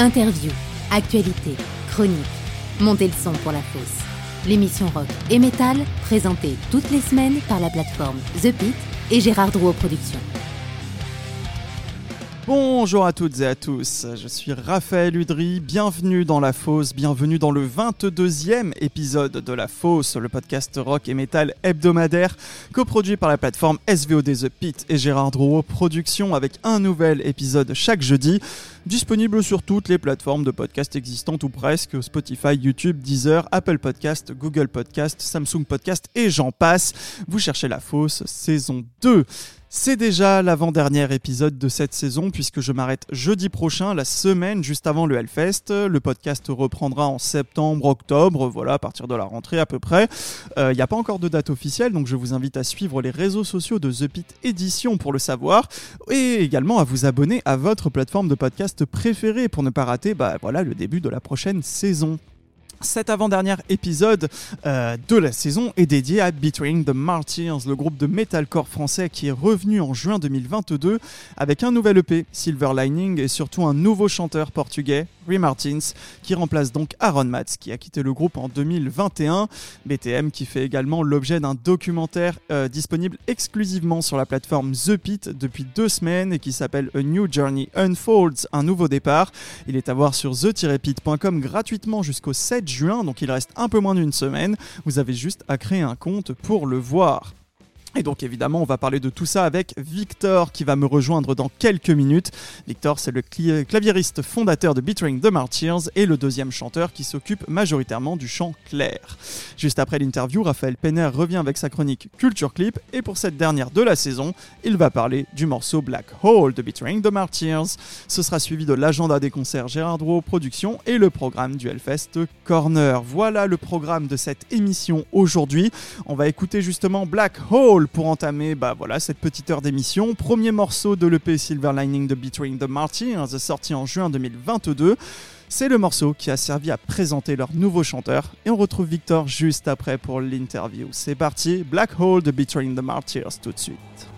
Interview, actualité, chronique. Montez le son pour la fosse. L'émission rock et metal, présentée toutes les semaines par la plateforme The Pit et Gérard Drouot Productions. Bonjour à toutes et à tous, je suis Raphaël Udry, bienvenue dans La Fosse, bienvenue dans le 22e épisode de La Fosse, le podcast rock et metal hebdomadaire coproduit par la plateforme SVOD The Pit et Gérard Drouot Productions avec un nouvel épisode chaque jeudi, disponible sur toutes les plateformes de podcast existantes ou presque, Spotify, YouTube, Deezer, Apple Podcast, Google Podcast, Samsung Podcast et j'en passe. Vous cherchez La Fosse, saison 2. C'est déjà l'avant-dernier épisode de cette saison puisque je m'arrête jeudi prochain, la semaine juste avant le Hellfest. Le podcast reprendra en septembre, octobre, voilà, à partir de la rentrée à peu près. Il n'y a pas encore de date officielle, donc je vous invite à suivre les réseaux sociaux de The Pit Edition pour le savoir et également à vous abonner à votre plateforme de podcast préférée pour ne pas rater bah, voilà, le début de la prochaine saison. Cet avant-dernier épisode euh, de la saison est dédié à Between the Martyrs, le groupe de metalcore français qui est revenu en juin 2022 avec un nouvel EP, Silver Lining, et surtout un nouveau chanteur portugais, Ray Martins, qui remplace donc Aaron Matz, qui a quitté le groupe en 2021. BTM qui fait également l'objet d'un documentaire euh, disponible exclusivement sur la plateforme The Pit depuis deux semaines et qui s'appelle A New Journey Unfolds, un nouveau départ. Il est à voir sur the-pit.com gratuitement jusqu'au 7 juin, donc il reste un peu moins d'une semaine. Vous avez juste à créer un compte pour le voir. Et donc évidemment, on va parler de tout ça avec Victor qui va me rejoindre dans quelques minutes. Victor, c'est le claviériste fondateur de Betraying the Martyrs et le deuxième chanteur qui s'occupe majoritairement du chant clair. Juste après l'interview, Raphaël Penner revient avec sa chronique Culture Clip et pour cette dernière de la saison, il va parler du morceau Black Hole de Betraying the Martyrs. Ce sera suivi de l'agenda des concerts Gérard Drouot Productions et le programme du Hellfest Corner. Voilà le programme de cette émission aujourd'hui. On va écouter justement Black Hole pour entamer bah, voilà, cette petite heure d'émission. Premier morceau de l'EP Silver Lining de Between the Martyrs, sorti en juin 2022. C'est le morceau qui a servi à présenter leur nouveau chanteur. Et on retrouve Victor juste après pour l'interview. C'est parti, Black Hole de Between the Martyrs tout de suite.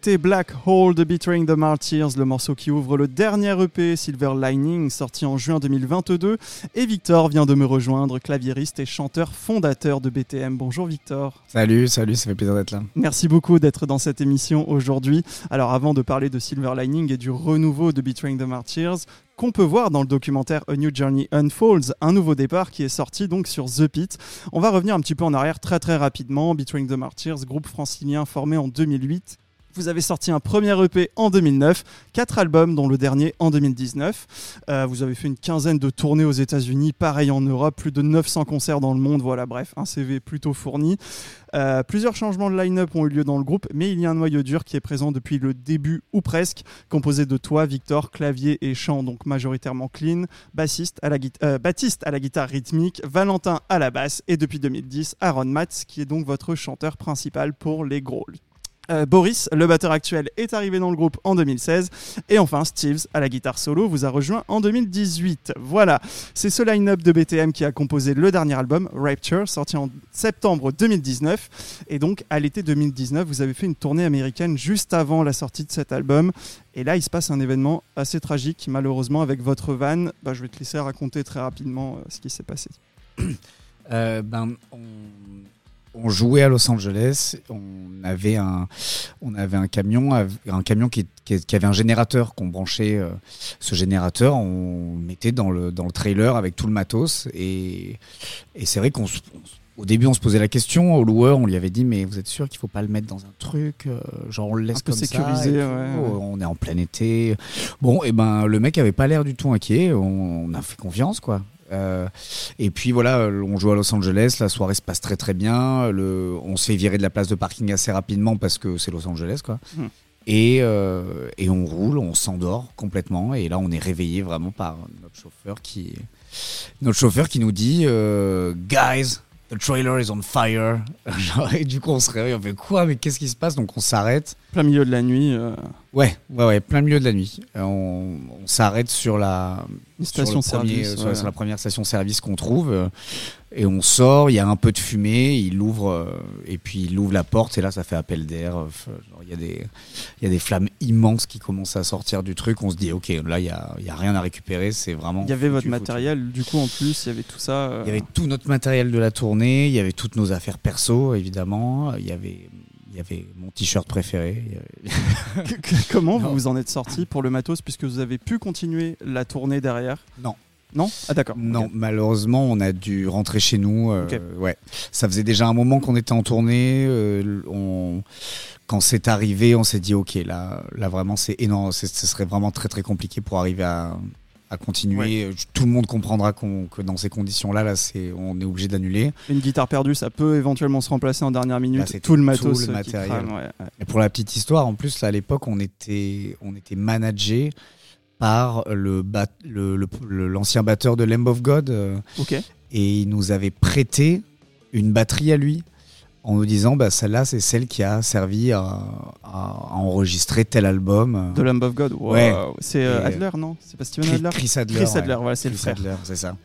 C'était Black Hole de Betraying the Martyrs, le morceau qui ouvre le dernier EP Silver Lining, sorti en juin 2022. Et Victor vient de me rejoindre, claviériste et chanteur fondateur de BTM. Bonjour Victor. Salut, salut, ça fait plaisir d'être là. Merci beaucoup d'être dans cette émission aujourd'hui. Alors avant de parler de Silver Lining et du renouveau de Betraying the Martyrs, qu'on peut voir dans le documentaire A New Journey Unfolds, un nouveau départ qui est sorti donc sur The Pit. On va revenir un petit peu en arrière très très rapidement. Betraying the Martyrs, groupe francilien formé en 2008 vous avez sorti un premier EP en 2009, quatre albums, dont le dernier en 2019. Euh, vous avez fait une quinzaine de tournées aux États-Unis, pareil en Europe, plus de 900 concerts dans le monde. Voilà, bref, un CV plutôt fourni. Euh, plusieurs changements de line-up ont eu lieu dans le groupe, mais il y a un noyau dur qui est présent depuis le début ou presque, composé de toi, Victor, clavier et chant, donc majoritairement clean, bassiste à la euh, Baptiste à la guitare rythmique, Valentin à la basse et depuis 2010, Aaron Matz, qui est donc votre chanteur principal pour les Growls. Euh, Boris, le batteur actuel, est arrivé dans le groupe en 2016. Et enfin, Steves, à la guitare solo, vous a rejoint en 2018. Voilà, c'est ce line-up de BTM qui a composé le dernier album, Rapture, sorti en septembre 2019. Et donc, à l'été 2019, vous avez fait une tournée américaine juste avant la sortie de cet album. Et là, il se passe un événement assez tragique, malheureusement, avec votre van. Bah, je vais te laisser raconter très rapidement euh, ce qui s'est passé. Euh, ben, on jouait à Los Angeles, on avait un, on avait un camion, un camion qui, avait un générateur qu'on branchait. Euh, ce générateur, on mettait dans le, dans le trailer avec tout le matos. Et, c'est vrai qu'on au début, on se posait la question au loueur, on lui avait dit mais vous êtes sûr qu'il faut pas le mettre dans un truc, euh, genre on le laisse un peu comme sécurisé, on est en plein été. Bon, et ben le mec avait pas l'air du tout inquiet, on a fait confiance quoi. Euh, et puis voilà, on joue à Los Angeles, la soirée se passe très très bien. Le, on se fait virer de la place de parking assez rapidement parce que c'est Los Angeles quoi. Hmm. Et, euh, et, on roule, on s'endort complètement. Et là, on est réveillé vraiment par notre chauffeur qui, notre chauffeur qui nous dit euh, Guys, the trailer is on fire. et du coup, on se réveille, on fait quoi Mais qu'est-ce qui se passe? Donc, on s'arrête. Plein milieu de la nuit. Ouais, ouais, ouais, plein milieu de la nuit. on, on s'arrête sur la station service, sur, la première station service qu'on trouve, euh, et on sort. Il y a un peu de fumée. Il ouvre euh, et puis il ouvre la porte et là ça fait appel d'air. Euh, il y a des il y a des flammes immenses qui commencent à sortir du truc. On se dit ok, là il y a, a rien à récupérer. C'est vraiment. Il y avait votre matériel du coup en plus. Il y avait tout ça. Il y avait tout notre matériel de la tournée. Il y avait toutes nos affaires perso évidemment. Il y avait il y avait mon t-shirt préféré. Comment vous vous en êtes sorti pour le matos puisque vous avez pu continuer la tournée derrière? Non. Non? Ah d'accord. Non, malheureusement, on a dû rentrer chez nous. Euh, ouais, ça faisait déjà un moment qu'on était en tournée. Euh, on... Quand c'est arrivé, on s'est dit ok, là, là vraiment, c'est énorme. Ce serait vraiment très très compliqué pour arriver à, à continuer. Tout le monde comprendra que dans ces conditions-là, là, c'est, on est obligé d'annuler. Une guitare perdue, ça peut éventuellement se remplacer en dernière minute. Bah, c'est tout le matos, le matériel. Et pour la petite histoire, en plus, à l'époque, on était, on était managé par le, l'ancien batteur de Lamb of God. Euh, et il nous avait prêté une batterie à lui en nous disant bah celle-là c'est celle qui a servi à, enregistrer tel album. The Lamb of God? Ouais. C'est euh, Adler non? C'est pas Steven Adler? Chris Adler. Chris Adler, voilà, c'est le frère. Adler, c'est ça.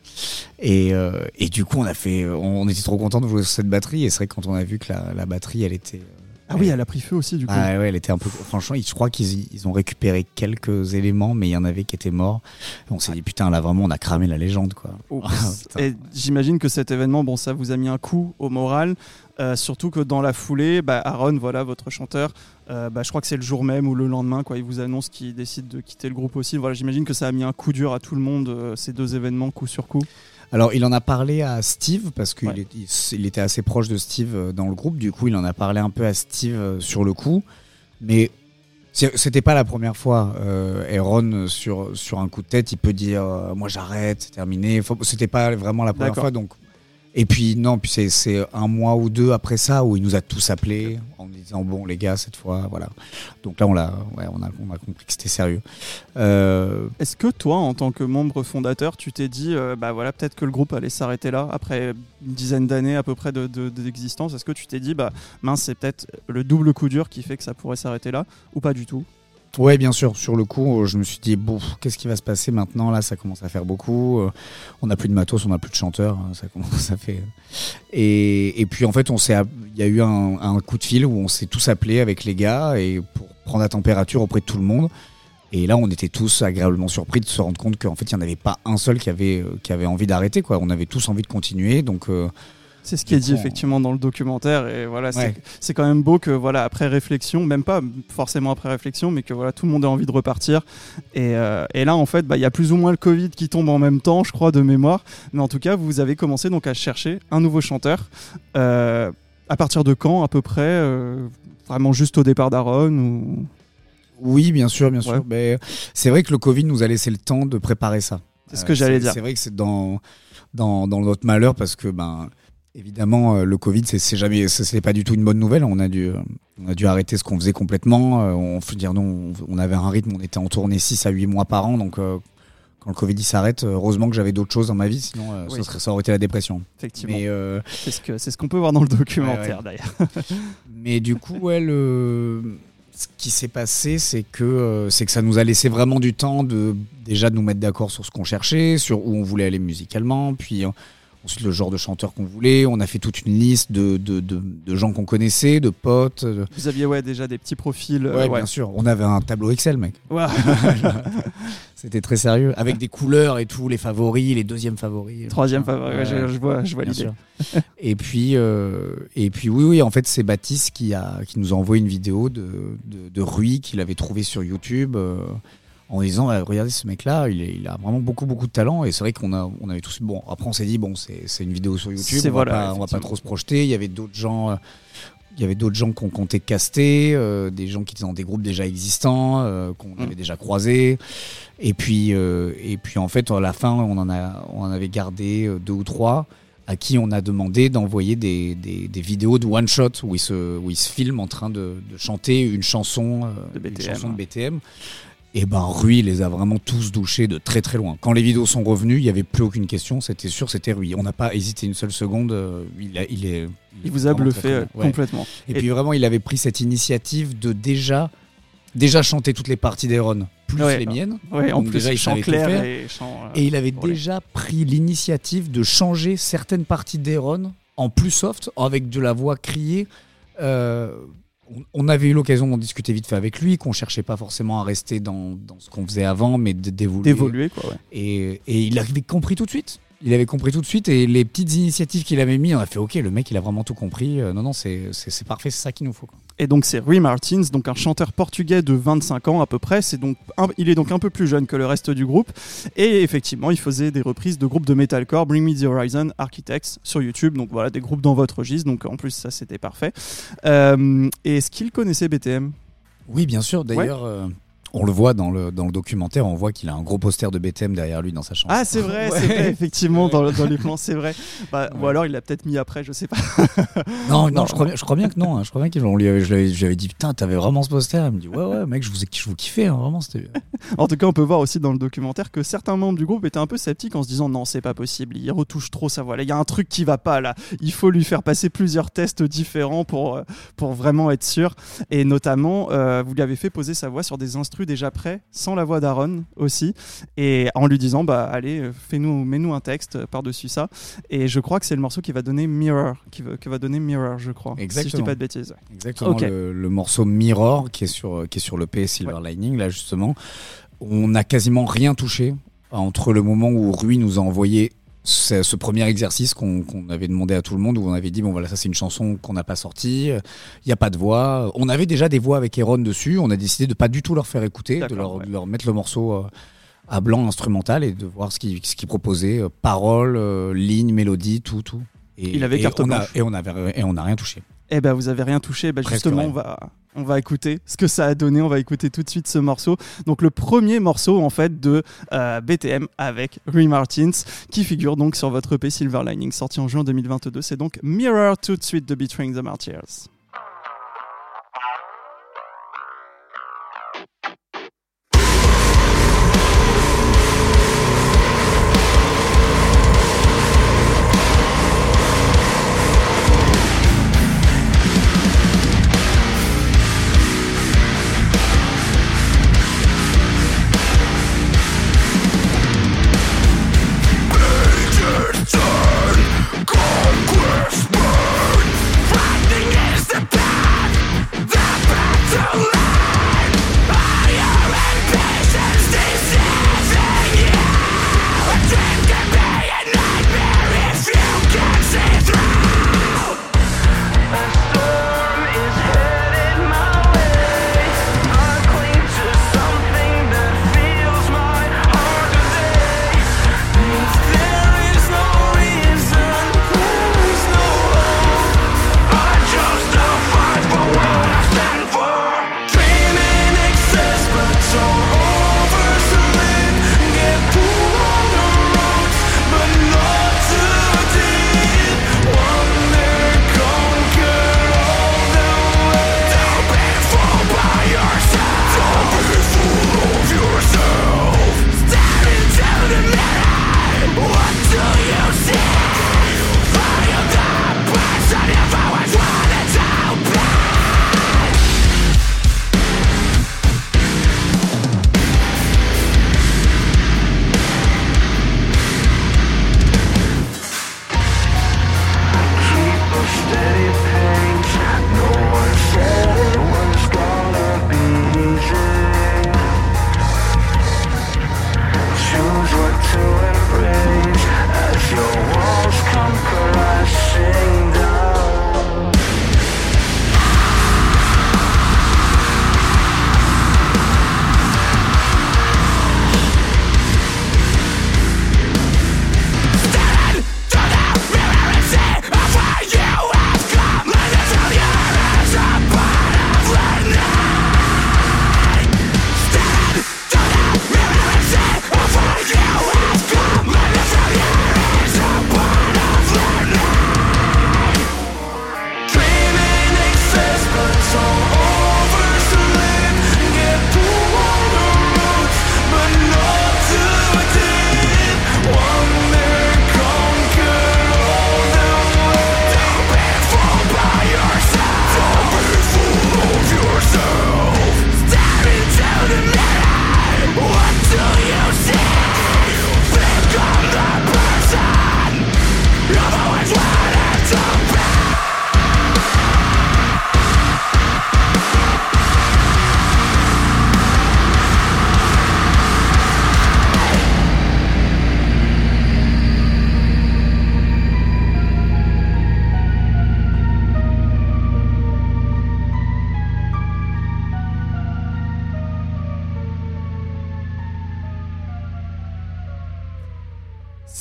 Et, euh, et du coup on a fait, on était trop content de jouer sur cette batterie et c'est vrai que quand on a vu que la, la batterie elle était ah oui, elle a pris feu aussi du coup. Ah ouais, elle était un peu. Franchement, je crois qu'ils ils ont récupéré quelques éléments, mais il y en avait qui étaient morts. on s'est dit putain, là vraiment, on a cramé la légende quoi. et j'imagine que cet événement, bon, ça vous a mis un coup au moral. Euh, surtout que dans la foulée, bah, Aaron, voilà, votre chanteur, euh, bah, je crois que c'est le jour même ou le lendemain, quoi, il vous annonce qu'il décide de quitter le groupe aussi. Voilà, j'imagine que ça a mis un coup dur à tout le monde, euh, ces deux événements, coup sur coup. Alors, il en a parlé à Steve parce qu'il il était assez proche de Steve dans le groupe. Du coup, il en a parlé un peu à Steve sur le coup. Mais c'était pas la première fois. Aaron, sur, sur un coup de tête, il peut dire Moi j'arrête, c'est terminé. C'était pas vraiment la première fois. Donc, et puis non, puis c'est un mois ou deux après ça où il nous a tous appelés en disant bon les gars cette fois voilà. Donc là on l'a, ouais, on a, on a compris que c'était sérieux. Euh... Est-ce que toi en tant que membre fondateur, tu t'es dit euh, bah voilà peut-être que le groupe allait s'arrêter là après une dizaine d'années à peu près d'existence. De, Est-ce que tu t'es dit bah mince c'est peut-être le double coup dur qui fait que ça pourrait s'arrêter là ou pas du tout? Ouais, bien sûr. Sur le coup, je me suis dit, bon, qu'est-ce qui va se passer maintenant? Là, ça commence à faire beaucoup. Euh, on n'a plus de matos, on n'a plus de chanteurs. Hein, ça commence à faire. Et, puis, en fait, on s'est, il y a eu un, coup de fil où on s'est tous appelés avec les gars et pour prendre la température auprès de tout le monde. Et là, on était tous agréablement surpris de se rendre compte qu'en fait, il n'y en avait pas un seul qui avait, euh, qui avait envie d'arrêter. Quoi. On avait tous envie de continuer. Donc, euh, c'est ce qui est dit effectivement dans le documentaire et voilà c'est quand même beau que voilà après réflexion même pas forcément après réflexion mais que voilà tout le monde a envie de repartir. Et, euh, et là en fait bah, il y a plus ou moins le Covid qui tombe en même temps je crois de mémoire. Mais en tout cas vous avez commencé donc à chercher un nouveau chanteur euh, à partir de quand à peu près euh, vraiment juste au départ d'Aaron ou? Oui bien sûr bien sûr. Mais c'est vrai que le Covid nous a laissé le temps de préparer ça. C'est ce que j'allais dire. c'est vrai que c'est dans, dans dans notre malheur parce que ben Évidemment, euh, le Covid, c'est jamais, c'est pas du tout une bonne nouvelle. On a dû, on a dû arrêter ce qu'on faisait complètement. Euh, on faut dire non, on avait un rythme, on était en tournée 6 à 8 mois par an, donc euh, quand le Covid s'arrête, heureusement que j'avais d'autres choses dans ma vie, sinon ça, serait, ça aurait été la dépression. Effectivement. c'est ce que c'est ce qu'on peut voir dans le documentaire d'ailleurs. Mais du coup, ouais, ce qui s'est passé, c'est que c'est que ça nous a laissé vraiment du temps de déjà de nous mettre d'accord sur ce qu'on cherchait, sur où on voulait aller musicalement, puis ensuite le genre de chanteur qu'on voulait. On a fait toute une liste de, de, de, gens qu'on connaissait, de potes. Vous aviez ouais, déjà des petits profils. Euh, ouais, bien sûr. On avait un tableau Excel, mec. C'était très sérieux. Avec des couleurs et tout, les favoris, les deuxièmes favoris. Troisième favori, je, vois, je vois l'idée. et puis, euh, et puis oui, oui, en fait, c'est Baptiste qui, a, qui nous a envoyé une vidéo de, de, de Rui qu'il avait trouvé sur YouTube. Euh, en disant regardez ce mec là il, il, a vraiment beaucoup beaucoup de talent. Et c'est vrai qu'on a on avait tous bon après on s'est dit bon c'est une vidéo sur YouTube on, va pas, on va pas trop se projeter. Il y avait d'autres gens euh, il y avait d'autres gens qu'on comptait caster, euh, des gens qui étaient dans des groupes déjà existants, euh, qu'on mm. avait déjà croisés. Et puis, et puis en fait, à la fin, on en, a, on en avait gardé deux ou trois à qui on a demandé d'envoyer des, des, des, vidéos de one shot où ils se, où ils se filment en train de, de chanter une chanson, de une chanson de BTM et ben Rui les a vraiment tous douchés de très très loin. Quand les vidéos sont revenues, il n'y avait plus aucune question, c'était sûr, c'était Rui. On n'a pas hésité une seule seconde. Euh, il, il est. Il, vous a bluffé euh, complètement. Et, puis vraiment, il avait pris cette initiative de déjà déjà chanter toutes les parties d'Aaron plus les miennes. Ouais, en plus, déjà, il chant clair et, chant, euh, et, il avait déjà pris l'initiative de changer certaines parties d'Aaron en plus soft, avec de la voix criée. Euh, on avait eu l'occasion d'en discuter vite fait avec lui, qu'on cherchait pas forcément à rester dans, ce qu'on faisait avant, mais d'évoluer. D'évoluer, quoi, Et, et, il avait compris tout de suite il avait compris tout de suite et les petites initiatives qu'il avait mis, on a fait ok, le mec il a vraiment tout compris. Euh, non, non, c'est parfait, c'est ça qu'il nous faut. Et donc c'est Rui Martins, donc un chanteur portugais de 25 ans à peu près. C'est donc il est donc un peu plus jeune que le reste du groupe. Et effectivement, il faisait des reprises de groupes de metalcore, Bring Me the Horizon, Architects sur YouTube. Donc voilà, des groupes dans votre registre. Donc en plus ça c'était parfait. Euh, et est-ce qu'il connaissait BTM Oui, bien sûr. D'ailleurs. Euh, on le voit dans le, dans le documentaire, on voit qu'il a un gros poster de BTM derrière lui dans sa chambre. Ah, c'est vrai, c'est vrai, effectivement, dans, dans, les plans, c'est vrai. Bah, Ou alors il l'a peut-être mis après, je sais pas. non, non, Je, crois bien, je crois bien que non. Hein. Je crois bien qu'il j'avais dit, putain, t'avais vraiment ce poster. Il me dit, ouais, ouais, mec, je vous, je vous kiffais, hein, vraiment. en tout cas, on peut voir aussi dans le documentaire que certains membres du groupe étaient un peu sceptiques en se disant, non, c'est pas possible, il retouche trop sa voix. Il y a un truc qui va pas là. Il faut lui faire passer plusieurs tests différents pour, euh, pour vraiment être sûr. Et notamment, euh, vous lui avez fait poser sa voix sur des déjà prêts sans la voix d'Aaron aussi, et en lui disant bah allez, fais-nous, mets-nous un texte par-dessus ça. Et je crois que c'est le morceau qui va donner Mirror, qui va, va donner Mirror, je crois. Exactement. Si je dis pas de bêtises. Exactement. Le, morceau Mirror qui est sur qui est sur le P Silver Lining là justement, on n'a quasiment rien touché entre le moment où Rui nous a envoyé ce premier exercice qu'on avait demandé à tout le monde où on avait dit bon voilà ça c'est une chanson qu'on n'a pas sortie il n'y a pas de voix. On avait déjà des voix avec Aaron dessus on a décidé de pas du tout leur faire écouter de leur, mettre le morceau euh, à blanc instrumental et de voir ce qu'ils ce proposaient euh, paroles euh, lignes mélodies tout tout. Et, il avait et on a, et on avait et on n'a rien touché eh ben vous avez rien touché. Ben justement, on va, on va écouter ce que ça a donné. On va écouter tout de suite ce morceau. Donc le premier morceau en fait de euh, BTM avec Rui Martins qui figure donc sur votre EP Silver Lining sorti en juin 2022. C'est donc Mirror tout de suite de Betraying the Martyrs.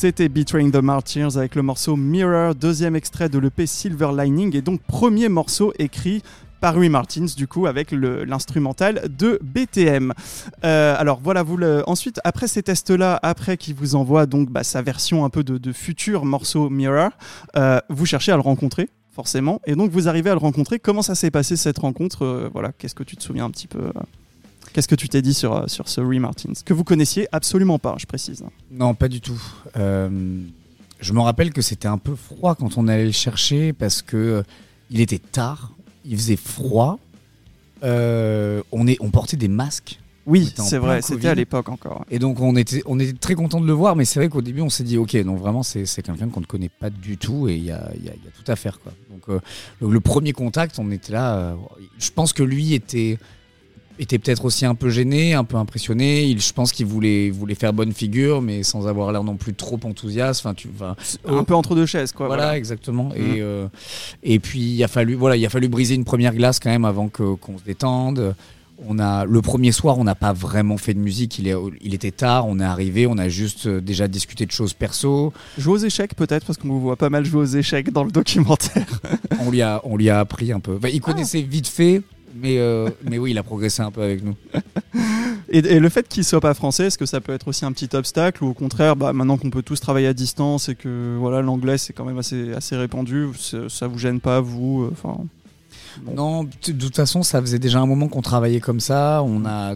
C'était Betraying the Martyrs avec le morceau Mirror, deuxième extrait de l'EP Silver Lining et donc premier morceau écrit par Rui Martins, du coup, avec l'instrumental de BTM. Euh, alors voilà, vous le, ensuite, après ces tests-là, après qu'il vous envoie donc bah, sa version un peu de, futur morceau Mirror, euh, vous cherchez à le rencontrer forcément, et donc vous arrivez à le rencontrer. Comment ça s'est passé cette rencontre euh, Voilà, qu'est-ce que tu te souviens un petit peu Qu'est-ce que tu t'es dit sur, sur ce Rui Martins Que vous connaissiez absolument pas, je précise. Non, pas du tout. je me rappelle que c'était un peu froid quand on allait le chercher parce que il était tard il faisait froid. Euh, on, est, on portait des masques. Oui, c'est vrai, c'était à l'époque encore. Et donc on était, on était très content de le voir, mais c'est vrai qu'au début on s'est dit, ok, donc vraiment c'est quelqu'un qu'on ne connaît pas du tout et il y a, y, y a, tout à faire. Quoi. Donc euh, le, premier contact, on était là, euh, je pense que lui était était peut-être aussi un peu gêné, un peu impressionné. Il, je pense qu'il voulait, voulait faire bonne figure, mais sans avoir l'air non plus trop enthousiaste. Enfin, tu, un euh, peu entre deux chaises, quoi. Voilà, exactement. Et, mmh. euh, et puis il a fallu, voilà, il a fallu briser une première glace quand même avant que, qu'on se détende. On a le premier soir, on n'a pas vraiment fait de musique. Il, est, il était tard, on est arrivé, on a juste euh, déjà discuté de choses perso. Jouer aux échecs peut-être parce qu'on vous voit pas mal jouer aux échecs dans le documentaire. on lui a, on lui a appris un peu. il connaissait vite fait, mais, euh, mais oui, il a progressé un peu avec nous. Et, le fait qu'il soit pas français, est-ce que ça peut être aussi un petit obstacle ou au contraire, bah, maintenant qu'on peut tous travailler à distance et que voilà l'anglais c'est quand même assez, assez répandu, ça vous gêne pas vous euh, enfin Non, de toute façon, ça faisait déjà un moment qu'on travaillait comme ça. On a,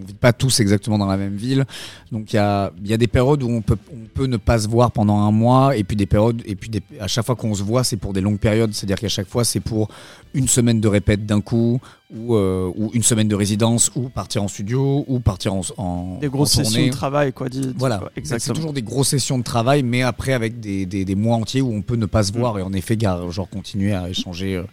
on vit pas tous exactement dans la même ville. Donc il y a, y a des périodes où on peut, on peut ne pas se voir pendant un mois, et puis des périodes, et puis à chaque fois qu'on se voit, c'est pour des longues périodes. C'est-à-dire qu'à chaque fois, c'est pour une semaine de répète d'un coup, ou, euh, ou, une semaine de résidence, ou partir en studio, ou partir en, en des grosses sessions de travail, quoi. Dit, voilà, exactement. C'est toujours des grosses sessions de travail, mais après avec des, des, des, mois entiers où on peut ne pas se mm. voir et en effet, genre continuer à échanger. Euh,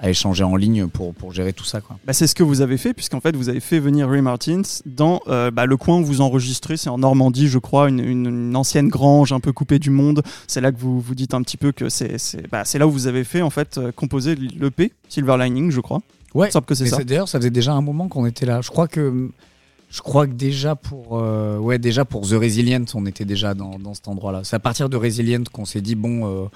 à échanger en ligne pour, pour gérer tout ça. Quoi. Bah, c'est ce que vous avez fait, puisqu'en fait, vous avez fait venir Ray Martins dans euh, bah, le coin où vous enregistrez. C'est en Normandie, je crois, une, une, ancienne grange un peu coupée du monde. C'est là que vous vous dites un petit peu que c'est bah, là où vous avez fait, en fait, euh, composer l'EP, Silver Lining, je crois. Ouais, que c'est ça. D'ailleurs, ça faisait déjà un moment qu'on était là. Je crois que. Je crois que déjà pour, euh, ouais, déjà pour The Resilient, on était déjà dans, dans cet endroit-là. C'est à partir de Resilient qu'on s'est dit, bon,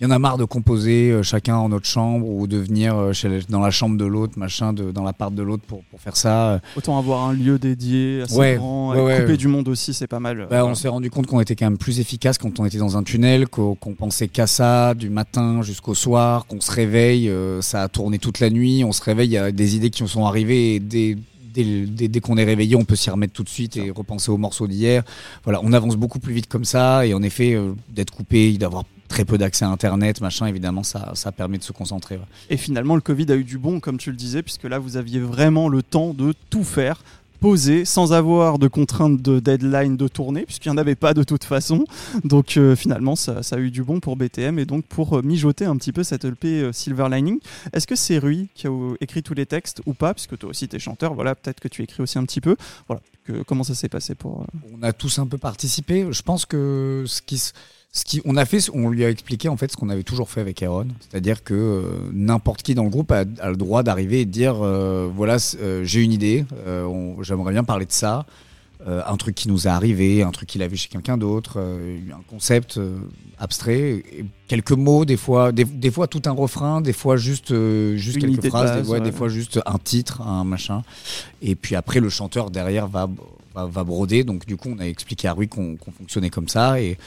il y en a marre de composer euh, chacun en notre chambre ou de venir euh, chez, dans la chambre de l'autre, machin, de, dans l'appart de l'autre pour, pour, faire ça. Autant avoir un lieu dédié assez grand, et couper du monde aussi, c'est pas mal. Bah, on s'est rendu compte qu'on était quand même plus efficace quand on était dans un tunnel, qu'on pensait qu'à ça du matin jusqu'au soir, qu'on se réveille, euh, ça a tourné toute la nuit, on se réveille, il y a des idées qui nous sont arrivées et des Dès, dès, qu'on est réveillé, on peut s'y remettre tout de suite et repenser aux morceaux d'hier. Voilà, on avance beaucoup plus vite comme ça et en effet, d'être coupé, d'avoir très peu d'accès à Internet, machin, évidemment, ça, ça permet de se concentrer. Et finalement, le Covid a eu du bon, comme tu le disais, puisque là, vous aviez vraiment le temps de tout faire poser sans avoir de contraintes de deadline de tournée, puisqu'il n'y en avait pas de toute façon. Donc euh, finalement, ça, a eu du bon pour BTM et donc pour euh, mijoter un petit peu cette LP euh, Silver Lining. Est-ce que c'est Rui qui a écrit tous les textes ou pas Puisque toi aussi, tu es chanteur, voilà, peut-être que tu écris aussi un petit peu. Voilà, que, comment ça s'est passé pour... On a tous un peu participé. Je pense que ce qui se ce qui, on a fait, on lui a expliqué en fait ce qu'on avait toujours fait avec Aaron, c'est-à-dire que euh, n'importe qui dans le groupe a, le droit d'arriver et de dire euh, voilà, euh, j'ai une idée, j'aimerais bien parler de ça, un truc qui nous est arrivé, un truc qu'il a vu chez quelqu'un d'autre, un concept abstrait, quelques mots, des fois, des, fois tout un refrain, des fois juste, juste quelques phrases, des, des fois juste un titre, un machin, et puis après le chanteur derrière va va, broder. Donc du coup, on a expliqué à Rui qu'on fonctionnait comme ça et,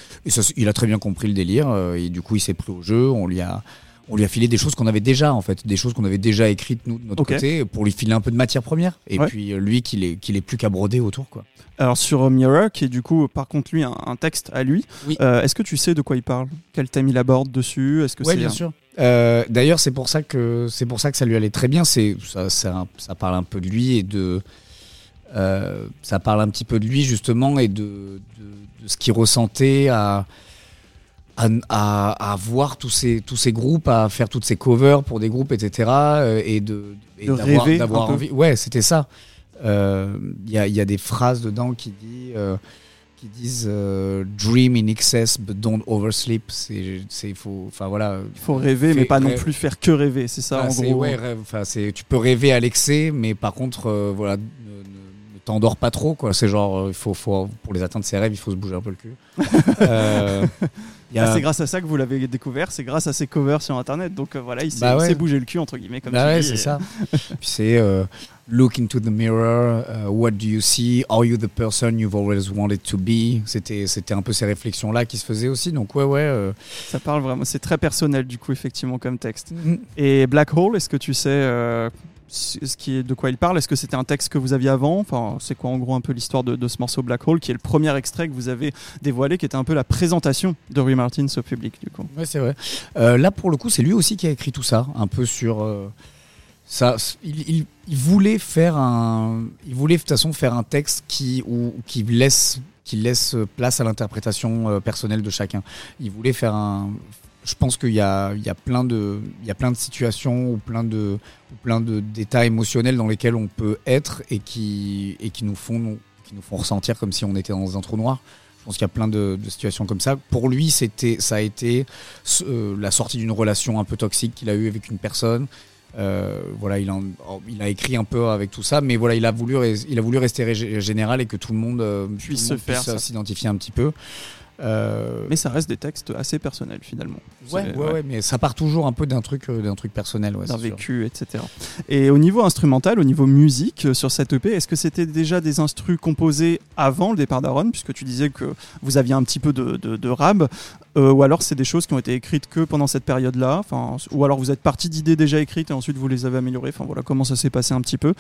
il a très bien compris le délire. Euh, et du coup, il s'est pris au jeu. On lui a on lui a filé des choses qu'on avait déjà en fait, des choses qu'on avait déjà écrites nous de notre côté pour lui filer un peu de matière première. Et puis euh, lui qu'il est qu'il est plus qu'à broder autour quoi. Alors sur Mirror, qui est du coup par contre lui un, texte à lui, euh, est-ce que tu sais de quoi il parle? Quel thème il aborde dessus? Est-ce que c'est bien sûr. D'ailleurs c'est pour ça que c'est pour ça que ça lui allait très bien. C'est ça, ça, ça, parle un peu de lui et de euh, ça parle un petit peu de lui justement et de, ce qu'il ressentait à, à, voir tous ces, tous ces groupes, à faire toutes ces covers pour des groupes, etc. Euh, et de, d'avoir envie. Ouais, c'était ça. Il euh, y, a, y, a, des phrases dedans qui, dit, qui disent Dream in excess but don't oversleep. C'est, il faut, voilà. Il faut rêver, mais pas non plus faire que rêver, c'est ça en gros. Ouais, tu peux rêver à l'excès, mais par contre, voilà t'endors pas trop, quoi. C'est genre, euh, il faut, faut, pour les atteindre ses rêves, il faut se bouger un peu le cul. Euh, il y a- Ah, c'est grâce à ça que vous l'avez découvert, c'est grâce à ses covers sur internet. Donc euh, voilà, il s'est Bah ouais. bougé le cul, entre guillemets, comme Bah ouais, c'est et- ça. C'est euh, look into the mirror, uh, what do you see? Are you the person you've always wanted to be? C'était un peu ces réflexions là qui se faisaient aussi. Donc ouais ouais. euh, Ça parle vraiment, c'est très personnel du coup, effectivement, comme texte. mm, Et Black Hole, est-ce que tu sais de quoi il parle Est-ce que c'était un texte que vous aviez avant? Enfin, c'est quoi en gros un peu l'histoire de, ce morceau Black Hole, qui est le premier extrait que vous avez dévoilé, qui était un peu la présentation de Rui Martins au public du coup? Ouais c'est vrai. Euh, là pour le coup c'est lui aussi qui a écrit tout ça, un peu sur euh, ça. Il, il- il voulait faire un, il voulait de toute façon faire un texte qui ou qui laisse qui laisse place à l'interprétation euh, personnelle de chacun. Il voulait faire un je pense qu'il y a, il y, a plein de, il y a plein de situations ou plein de, ou plein de d'états émotionnels dans lesquels on peut être et qui, et qui, nous font, qui nous font ressentir comme si on était dans un trou noir. Je pense qu'il y a plein de, de situations comme ça. Pour lui, c'était, ça a été euh, la sortie d'une relation un peu toxique qu'il a eue avec une personne. Euh, voilà, il, en- il a écrit un peu avec tout ça, mais voilà, il a voulu, il a voulu rester général et que tout le monde euh, Puisse tout le se faire ça. s'identifier un petit peu. Euh, Mais ça reste des textes assez personnels finalement. Ouais, C'est- ouais, ouais, mais ça part toujours un peu d'un truc, euh, d'un truc personnel, ouais, d'un sûr. vécu, etc. Et au niveau instrumental, au niveau musique, euh, sur cette EP, est-ce que c'était déjà des instrus composés avant le départ d'Aaron, puisque tu disais que vous aviez un petit peu de, de, de rab, euh, ou alors c'est des choses qui ont été écrites que pendant cette période-là, enfin, ou alors vous êtes parti d'idées déjà écrites et ensuite vous les avez améliorées, enfin voilà comment ça s'est passé un petit peu,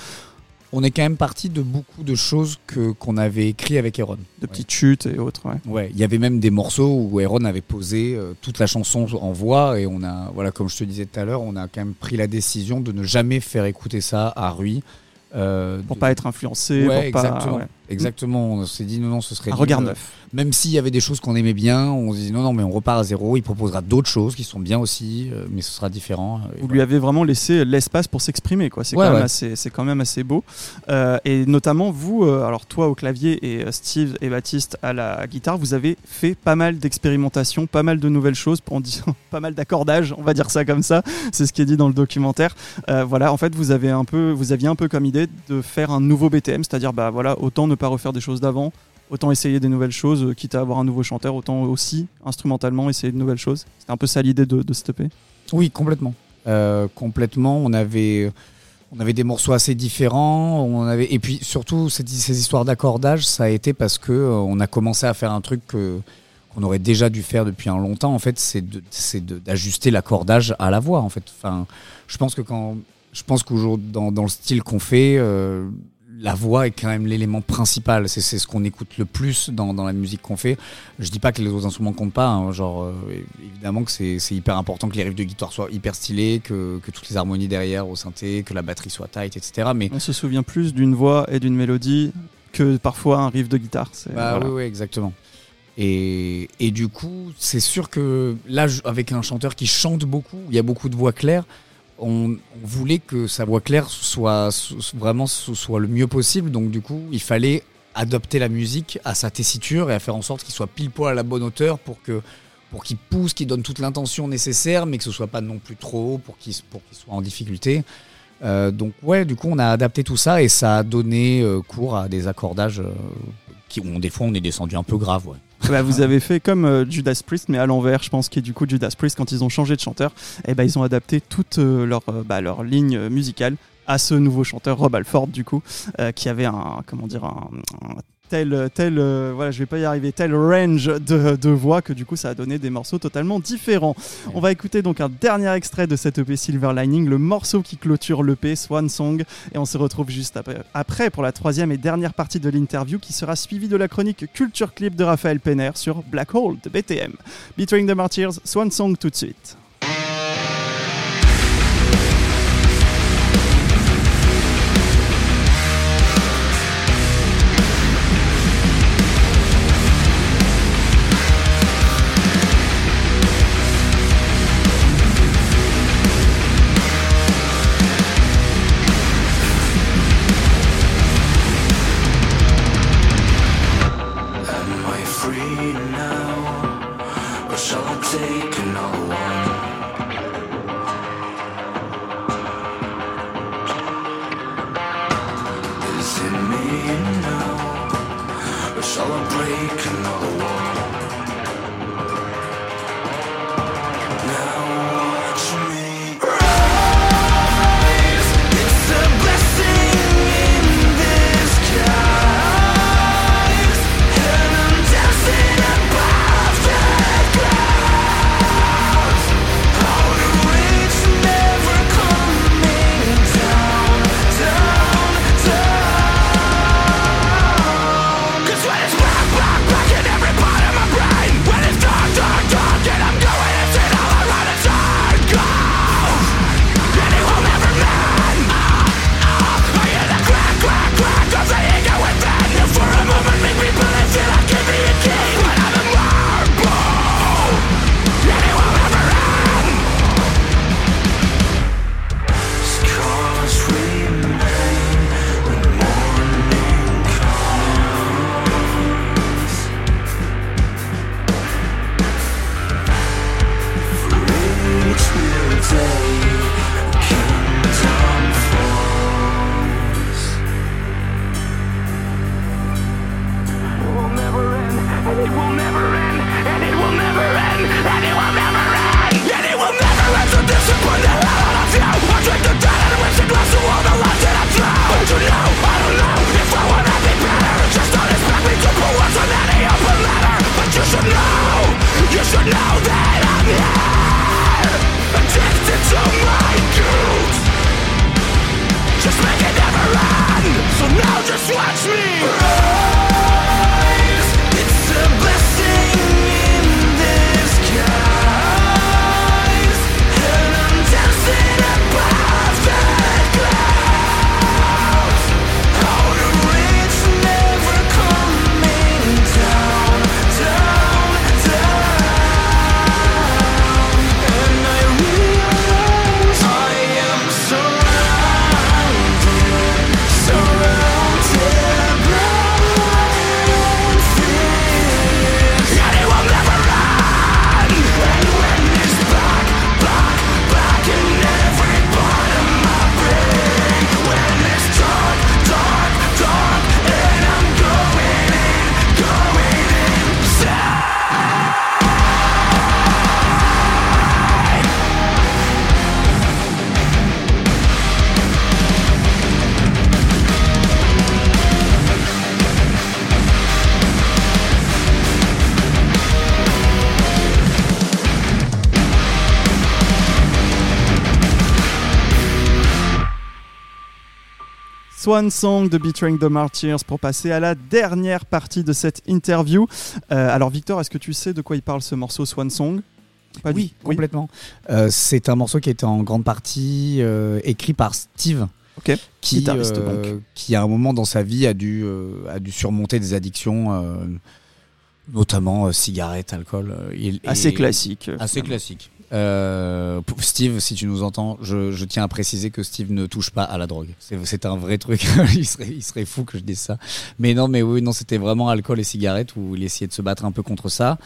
On est quand même parti de beaucoup de choses que qu'on avait écrit avec Aaron. de petites chutes et autres. ouais. Ouais, il y avait même des morceaux où Aaron avait posé euh, toute la chanson en voix et on a, voilà, comme je te disais tout à l'heure, on a quand même pris la décision de ne jamais faire écouter ça à Rui. euh, Pour de- pas être influencé, Ouais, pour pas. exactement. ouais. Exactement. On s'est dit non, non, ce serait Un regard nul. neuf. Même s'il y avait des choses qu'on aimait bien, on se dit non, non, mais on repart à zéro. Il proposera d'autres choses qui sont bien aussi, euh, mais ce sera différent. Et Vous voilà. lui avez vraiment laissé l'espace pour s'exprimer, quoi. C'est Ouais, quand, ouais. quand même assez beau. Euh, et notamment vous, euh, alors toi au clavier et euh, Steve et Baptiste à la guitare, vous avez fait pas mal d'expérimentations, pas mal de nouvelles choses, pour en dire pas mal d'accordage, on va dire ça comme ça. C'est ce qui est dit dans le documentaire. Euh, voilà, en fait, vous avez un peu, vous aviez un peu comme idée de faire un nouveau BTM, c'est-à-dire bah voilà, autant ne pas refaire des choses d'avant. Autant essayer des nouvelles choses, euh, quitte à avoir un nouveau chanteur, autant aussi instrumentalement essayer de nouvelles choses. C'était un peu ça l'idée de, de EP. Oui, complètement. Euh, complètement. On avait, on avait des morceaux assez différents. On avait, et puis surtout, ces histoires d'accordage, ça a été parce que euh, on a commencé à faire un truc qu'on aurait déjà dû faire depuis un longtemps. En fait, c'est d'ajuster l'accordage à la voix. En fait, enfin, je pense que quand, je pense qu'aujourd'hui, dans, le style qu'on fait. La voix est quand même l'élément principal. C'est ce qu'on écoute le plus dans, dans la musique qu'on fait. Je dis pas que les autres instruments comptent pas. hein. Genre, euh, évidemment que c'est hyper important que les riffs de guitare soient hyper stylés, que, que toutes les harmonies derrière au synthé, que la batterie soit tight, etc. Mais On se souvient plus d'une voix et d'une mélodie que parfois un riff de guitare. Bah voilà. oui, oui, exactement. Et, et du coup, c'est sûr que là, avec un chanteur qui chante beaucoup, il y a beaucoup de voix claires, on, on voulait que sa voix claire soit, vraiment le mieux possible. Donc du coup, il fallait adapter la musique à sa tessiture et à faire en sorte qu'il soit pile poil à la bonne hauteur pour que qu'il pousse, qu'il donne toute l'intention nécessaire, mais que ce soit pas non plus trop haut pour qu'il soit en difficulté. Euh, donc ouais, du coup, on a adapté tout ça et ça a donné euh, cours à des accordages euh, qui ont des fois on est descendu un peu grave. Bah, vous avez fait comme euh, Judas Priest, mais à l'envers, je pense, qui est du coup Judas Priest, quand ils ont changé de chanteur, et ben ils ont adapté toute euh, leur, euh, bah, leur ligne musicale à ce nouveau chanteur, Rob Alford, du coup, qui avait un, comment dire, un tel, tel euh, voilà, je vais pas y arriver, tel range de, voix que du coup ça a donné des morceaux totalement différents. On va écouter donc un dernier extrait de cette EP Silver Lining, le morceau qui clôture l'EP Swan Song, et on se retrouve juste après, après pour la troisième et dernière partie de l'interview qui sera suivie de la chronique Culture Clip de Raphaël Penner sur Black Hole de BTM. Between the Martyrs, Swan Song tout de suite. Swan Song de Betraying the Martyrs pour passer à la dernière partie de cette interview. Euh, alors Victor, est-ce que tu sais de quoi il parle ce morceau Swan Song? Pas oui, du- complètement. Euh, c'est un morceau qui était en grande partie euh, écrit par Steve. Qui, euh, qui à un moment dans sa vie a dû, euh, a dû surmonter des addictions, euh, notamment cigarettes, alcool. Assez classique. Assez finalement. classique. Euh, Steve, si tu nous entends, je, je tiens à préciser que Steve ne touche pas à la drogue. C'est un vrai truc. il, serait, il serait fou que je dise ça. Mais non, mais oui, non, c'était vraiment alcool et cigarettes où il essayait de se battre un peu contre ça.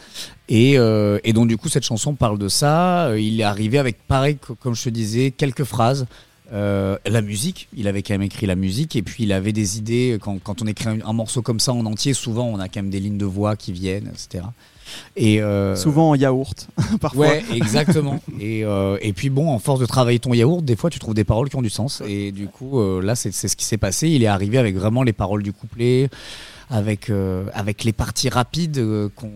Et, euh, et donc du coup, cette chanson parle de ça. Euh, Il est arrivé avec, pareil, co- comme je te disais, quelques phrases. Euh, la musique, il avait quand même écrit la musique et puis il avait des idées. Quand, quand on écrit un, un morceau comme ça en entier, souvent on a quand même des lignes de voix qui viennent, etc. Et euh, Souvent en yaourt, parfois. Ouais, exactement. et, euh, et puis bon, en force de travailler ton yaourt, des fois tu trouves des paroles qui ont du sens. Et du coup, euh, là, c'est c'est ce qui s'est passé. Il est arrivé avec vraiment les paroles du couplet, avec, euh, avec les parties rapides euh, qu'on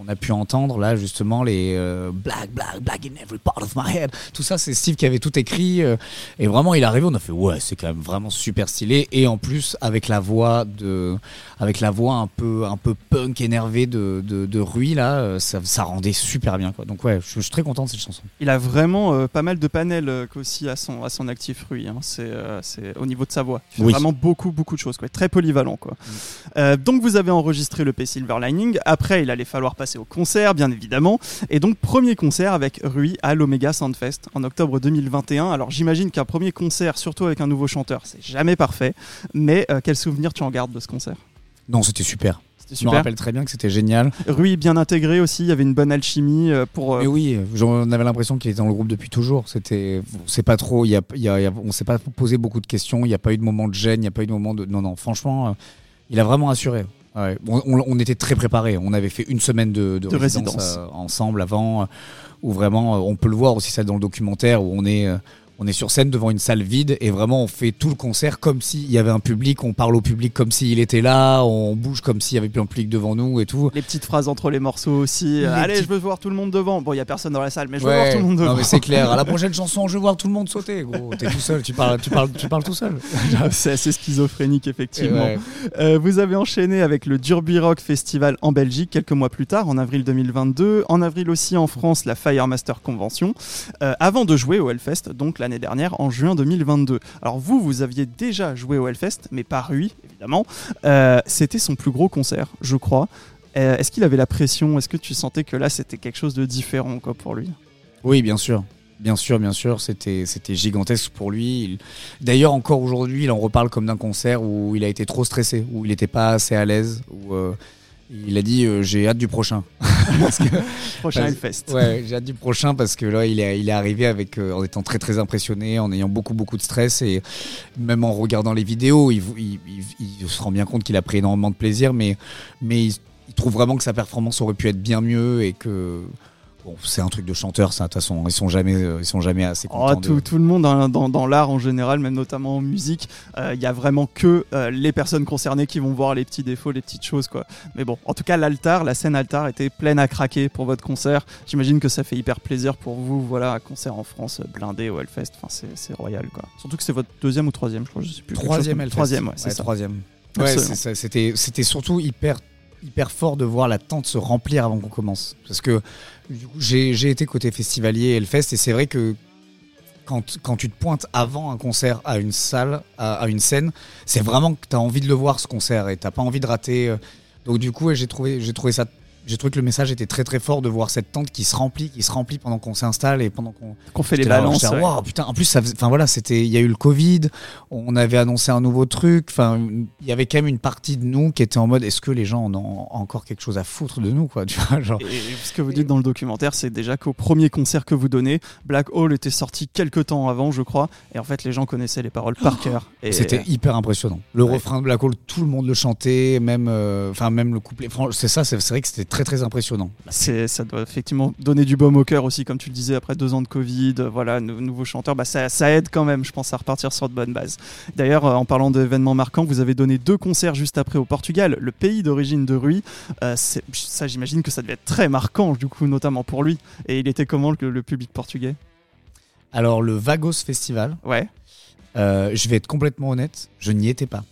qu'on a pu entendre, là, justement, les euh, black, black, black in every part of my head. Tout ça, c'est Steve qui avait tout écrit. euh, et vraiment, il est arrivé, on a fait, ouais, c'est quand même vraiment super stylé. Et en plus, avec la voix de, avec la voix un peu, un peu punk énervée de, de, de Rui, là, euh, ça, ça rendait super bien, quoi. Donc, ouais, je, je suis très content de cette chanson. Il a vraiment euh, pas mal de panels aussi à son, à son actif, Rui. hein. C'est au niveau de sa voix. Il fait Oui. vraiment beaucoup, beaucoup de choses. Quoi. Très polyvalent. Quoi. Euh, donc, vous avez enregistré le P Silver Lining. Après, il allait falloir passer au concert, bien évidemment. Et donc, premier concert avec Rui à l'Omega Soundfest en octobre 2021. Alors, j'imagine qu'un premier concert, surtout avec un nouveau chanteur, c'est jamais parfait. Mais euh, quel souvenir tu en gardes de ce concert? Non, c'était super. Je me rappelle très bien que c'était génial. Rui bien intégré aussi. Il y avait une bonne alchimie euh, pour. euh, Mais oui, j'en avais l'impression qu'il était dans le groupe depuis toujours. C'était, on sait pas trop, y a, il y a- il y a- on s'est pas posé beaucoup de questions. Il n'y a pas eu de moment de gêne, il n'y a pas eu de moment de. Non, non, franchement, il a vraiment assuré. Ouais. On, était très préparés. On avait fait une semaine de, de De résidence, résidence. euh, ensemble avant, euh, où vraiment, euh, on peut le voir aussi ça dans le documentaire, où on est, on est sur scène devant une salle vide et vraiment on fait tout le concert comme s'il y avait un public, on parle au public comme s'il était là, on bouge comme s'il y avait plus un public devant nous et tout. Les petites phrases entre les morceaux aussi. euh, Les Allez, je veux voir tout le monde devant. Bon, il y a personne dans la salle, mais je veux Ouais. voir tout le monde devant. non mais c'est clair. À la prochaine chanson, je veux voir tout le monde sauter. Gros, t'es tout seul. Tu parles, tu parles, tu parles tout seul. c'est assez schizophrénique, effectivement. Ouais. Euh, vous avez enchaîné avec le Derby Rock Festival en Belgique quelques mois plus tard, en avril 2022. En avril aussi en France, la Firemaster Convention. euh, avant de jouer au Hellfest, donc l'année dernière, en juin 2022. Alors vous, vous aviez déjà joué au Hellfest, mais pas Rui, évidemment. Euh, c'était son plus gros concert, je crois. Euh, Est-ce qu'il avait la pression? Est-ce que tu sentais que là, c'était quelque chose de différent quoi, pour lui? Oui, bien sûr. Bien sûr, bien sûr, c'était gigantesque pour lui. Il- D'ailleurs, encore aujourd'hui, il en reparle comme d'un concert où il a été trop stressé, où il n'était pas assez à l'aise, euh, il a dit euh, j'ai hâte du prochain. Parce que- Prochain. Hellfest. ouais, j'ai hâte du prochain parce que là, il est il est arrivé avec euh, en étant très très impressionné, en ayant beaucoup beaucoup de stress et même en regardant les vidéos, il, il- il- se rend bien compte qu'il a pris énormément de plaisir, mais mais il, il trouve vraiment que sa performance aurait pu être bien mieux et que Bon, c'est un truc de chanteur, ça. De toute façon, ils sont jamais, euh, ils sont jamais assez Oh, contents. tout, de... tout le monde dans, dans- dans l'art en général, même notamment en musique, euh, il y a vraiment que euh, les personnes concernées qui vont voir les petits défauts, les petites choses quoi. Mais bon, en tout cas l'altar, la scène altar était pleine à craquer pour votre concert. J'imagine que ça fait hyper plaisir pour vous, voilà, un concert en France euh, blindé au Hellfest. Enfin, c'est, c'est royal quoi. Surtout que c'est votre deuxième ou troisième, je crois, je sais plus. Troisième, Hellfest. Troisième, ouais, c'est Ouais, ça. Troisième. Ouais, c'était surtout hyper, hyper fort de voir la tente se remplir avant qu'on commence. Parce que j'ai, été côté festivalier Hellfest et c'est vrai que quand, quand tu te pointes avant un concert à une salle, à, une scène, c'est vraiment que tu as envie de le voir ce concert et t'as pas envie de rater. euh. Donc du coup, j'ai trouvé, j'ai trouvé ça. J'ai trouvé que le message était très très fort de voir cette tente qui se remplit, qui se remplit pendant qu'on s'installe et pendant qu'on, Qu'on fait les balances. là, ouais. Waouh, putain, en plus, ça enfin voilà, c'était, il y a eu le Covid, on avait annoncé un nouveau truc, enfin, il y avait quand même une partie de nous qui était en mode, est-ce que les gens en ont encore quelque chose à foutre de nous, quoi, tu vois, genre. Et ce que vous dites dans le documentaire, c'est déjà qu'au premier concert que vous donnez, Black Hole était sorti quelques temps avant, je crois, et en fait les gens connaissaient les paroles par cœur. Et C'était hyper impressionnant. Le Ouais. refrain de Black Hole, tout le monde le chantait, même, euh, enfin même le couplet. C'est ça, c'est vrai que c'était très très impressionnant. C'est, ça doit effectivement donner du baume au cœur aussi, comme tu le disais, après deux ans de Covid, euh, voilà, nou- nouveau chanteur, bah ça, ça aide quand même, je pense, à repartir sur de bonnes bases. D'ailleurs, euh, en parlant d'événements marquants, vous avez donné deux concerts juste après au Portugal, le pays d'origine de Rui. Euh, c'est- ça, j'imagine que ça devait être très marquant, du coup, notamment pour lui. Et il était comment le, le public portugais? Alors le Vagos Festival, Ouais. euh, je vais être complètement honnête, je n'y étais pas.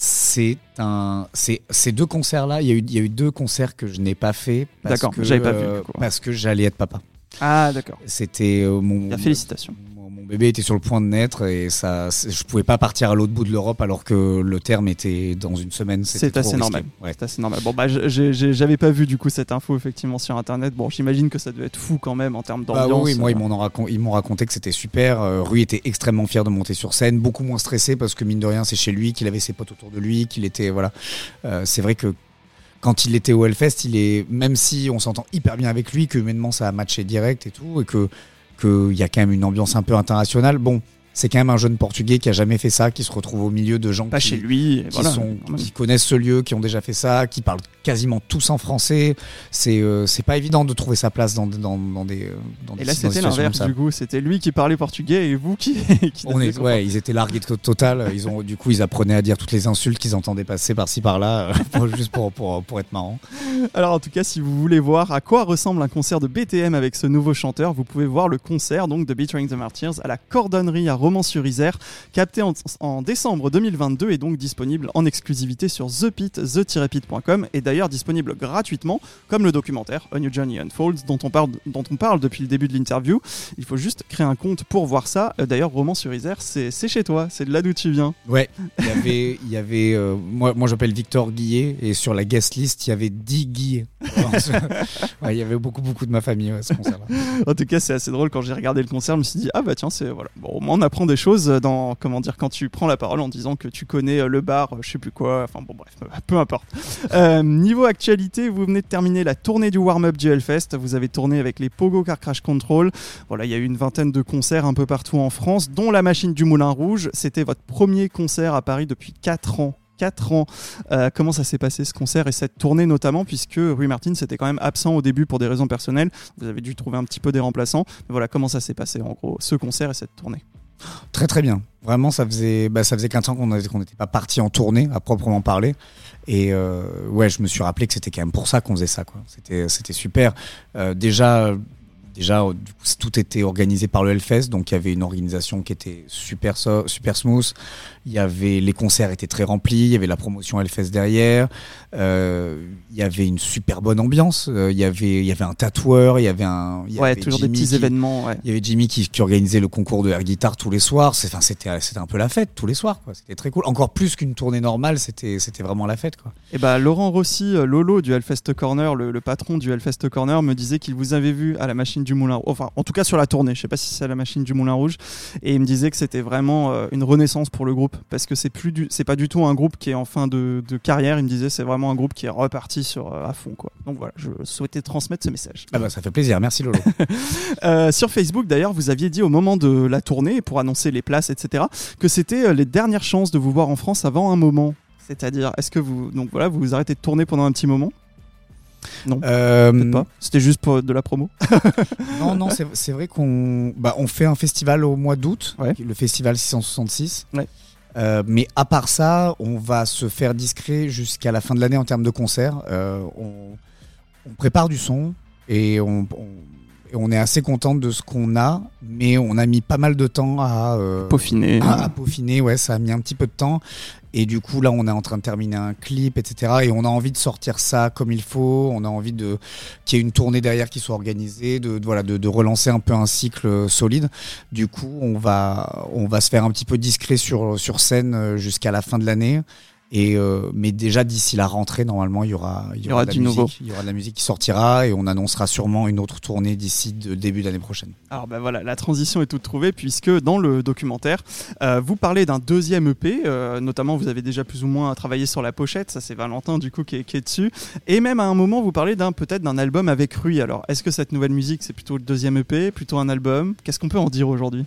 C'est un, c'est ces deux concerts là, il y a eu, il y a eu deux concerts que je n'ai pas fait parce D'accord, que j'avais pas vu, euh, du coup. parce que j'allais être papa. Ah, d'accord. C'était euh, mon, Bien, félicitations. Bébé était sur le point de naître et ça, je pouvais pas partir à l'autre bout de l'Europe alors que le terme était dans une semaine. C'est assez risqué. normal. Ouais. C'est assez normal. Bon, bah, j'avais pas vu du coup cette info effectivement sur internet. Bon, j'imagine que ça devait être fou quand même en termes Bah d'ambiance. oui, moi ils euh. ils m'ont raconté que c'était super. Euh, Rui était extrêmement fier de monter sur scène, beaucoup moins stressé parce que mine de rien c'est chez lui, qu'il avait ses potes autour de lui, qu'il était voilà. Euh, c'est vrai que quand il était au Hellfest, il est même si on s'entend hyper bien avec lui, que humainement ça a matché direct et tout, et que qu'il y a quand même une ambiance un peu internationale. Bon, c'est quand même un jeune Portugais qui a jamais fait ça, qui se retrouve au milieu de gens pas qui, chez lui. qui, voilà, sont, qui connaissent ce lieu, qui ont déjà fait ça, qui parlent quasiment tous en français. C'est euh, c'est pas évident de trouver sa place dans, dans, dans des euh, dans Et là, c'était l'inverse du coup. C'était lui qui parlait portugais et vous qui. qui On est, ouais, ils étaient largués de total. Ils ont, du coup, ils apprenaient à dire toutes les insultes qu'ils entendaient passer par-ci par-là, euh, juste pour, pour, pour être marrant. Alors, en tout cas, si vous voulez voir à quoi ressemble un concert de BTM avec ce nouveau chanteur, vous pouvez voir le concert donc de Betraying the Martyrs à la Cordonnerie à Romans-sur-Isère, capté en, en décembre 2022 et donc disponible en exclusivité sur The Pit, the-pit.com et d'ailleurs disponible gratuitement, comme le documentaire A New Journey Unfolds dont on parle, dont on parle depuis le début de l'interview. Il faut juste créer un compte pour voir ça. Euh, D'ailleurs, Romans-sur-Isère, c'est c'est chez toi, c'est de là d'où tu viens. Ouais, il y avait, y avait euh, moi, moi j'appelle Victor Guillet, et sur la guest list, il y avait 10 Guillets. Ouais, il y avait beaucoup, beaucoup de ma famille à ce concert-là. En tout cas, c'est assez drôle quand j'ai regardé le concert. Je me suis dit, ah bah tiens, c'est voilà. Bon, au moins on apprend des choses dans comment dire quand tu prends la parole en disant que tu connais euh, le bar, euh, je sais plus quoi. Enfin bon, bref, euh, peu importe. Niveau actualité, vous venez de terminer la tournée du warm-up du Hellfest. Vous avez tourné avec les Pogo Car Crash Control. Voilà, il y a eu une vingtaine de concerts un peu partout en France, dont la Machine du Moulin Rouge. C'était votre premier concert à Paris depuis 4 ans. 4 ans. Comment ça s'est passé ce concert et cette tournée notamment, puisque Rui Martin c'était quand même absent au début pour des raisons personnelles. Vous avez dû trouver un petit peu des remplaçants. Mais voilà, comment ça s'est passé en gros, ce concert et cette tournée? Très très bien. Vraiment, ça faisait, bah, ça faisait 15 ans qu'on n'était pas parti en tournée à proprement parler. Et euh, ouais, je me suis rappelé que c'était quand même pour ça qu'on faisait ça. C'était, super. Euh, déjà, déjà, euh, tout était organisé par le Hellfest, donc il y avait une organisation qui était super, super smooth. Il y avait les concerts étaient très remplis, il y avait la promotion Hellfest derrière. Euh, il y avait une super bonne ambiance. Euh, il y avait, il y avait un tatoueur, il y avait un, il y Ouais, avait toujours des petits qui- événements. ouais. il y avait Jimmy qui, qui organisait le concours de air guitar tous les soirs. C'est- Enfin, c'était, c'était un peu la fête tous les soirs. C'était très cool. Encore plus qu'une tournée normale, c'était, c'était vraiment la fête. Quoi. Et bah Laurent Rossi, euh, Lolo du Hellfest Corner, le, le patron du Hellfest Corner, me disait qu'il vous avait vu à la machine du Moulin Rouge, enfin en tout cas sur la tournée, je sais pas si c'est à la machine du Moulin Rouge, et il me disait que c'était vraiment une renaissance pour le groupe, parce que c'est plus du, c'est pas du tout un groupe qui est en fin de, de carrière, il me disait c'est vraiment un groupe qui est reparti sur euh, à fond quoi. Donc voilà, je souhaitais transmettre ce message. Ah bah, ça fait plaisir. Merci Lolo. Euh, sur Facebook d'ailleurs, vous aviez dit au moment de la tournée, pour annoncer les places, etc., que c'était euh, les dernières chances de vous voir en France avant un moment. C'est-à-dire, est-ce que vous, donc voilà, vous vous arrêtez de tourner pendant un petit moment? Non. Euh, Peut-être pas. C'était juste pour de la promo. non, non, c'est, c'est vrai qu'on bah, on fait un festival au mois d'août, Ouais. le festival 666. Ouais. Euh, mais à part ça, on va se faire discret jusqu'à la fin de l'année en termes de concerts. Euh, on, prépare du son et on, et on est assez content de ce qu'on a, mais on a mis pas mal de temps à, euh, Peaufiné. à, à peaufiner. Ouais, ça a mis un petit peu de temps. Et du coup, là, on est en train de terminer un clip, etc. Et on a envie de sortir ça comme il faut. On a envie de qu'il y ait une tournée derrière qui soit organisée, de, de- voilà, de, de relancer un peu un cycle euh, solide. Du coup, on va, on va se faire un petit peu discret sur, sur scène euh, jusqu'à la fin de l'année. Et euh, mais déjà d'ici la rentrée, normalement, il y aura, il y aura de la du musique, nouveau. il y aura de la musique qui sortira et on annoncera sûrement une autre tournée d'ici de début d'année prochaine. Alors ben voilà, la transition est toute trouvée puisque dans le documentaire, euh, vous parlez d'un deuxième EP, euh, notamment vous avez déjà plus ou moins travaillé sur la pochette, ça c'est Valentin du coup qui est, qui est dessus, et même à un moment vous parlez d'un peut-être d'un album avec Rui. Alors est-ce que cette nouvelle musique c'est plutôt le deuxième EP, plutôt un album? Qu'est-ce qu'on peut en dire aujourd'hui?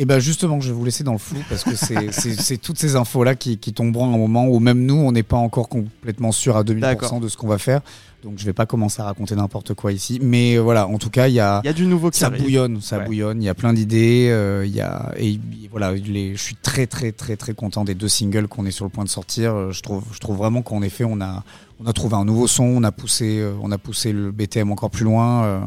Et ben justement, je vais vous laisser dans le flou parce que c'est- toutes ces infos-là qui, qui tomberont à un moment où même nous, on n'est pas encore complètement sûr à 2000% D'accord. de ce qu'on va faire. Donc je vais pas commencer à raconter n'importe quoi ici. Mais euh, voilà, en tout cas, il y a... Il y a du nouveau qui Ça arrive. bouillonne, ça Ouais. bouillonne. Il y a plein d'idées. euh, Il y a et voilà, les, je suis très très très très content des deux singles qu'on est sur le point de sortir. Euh, Je trouve, je trouve vraiment qu'en effet, on a on a trouvé un nouveau son. On a poussé, euh, on a poussé le BTM encore plus loin. euh,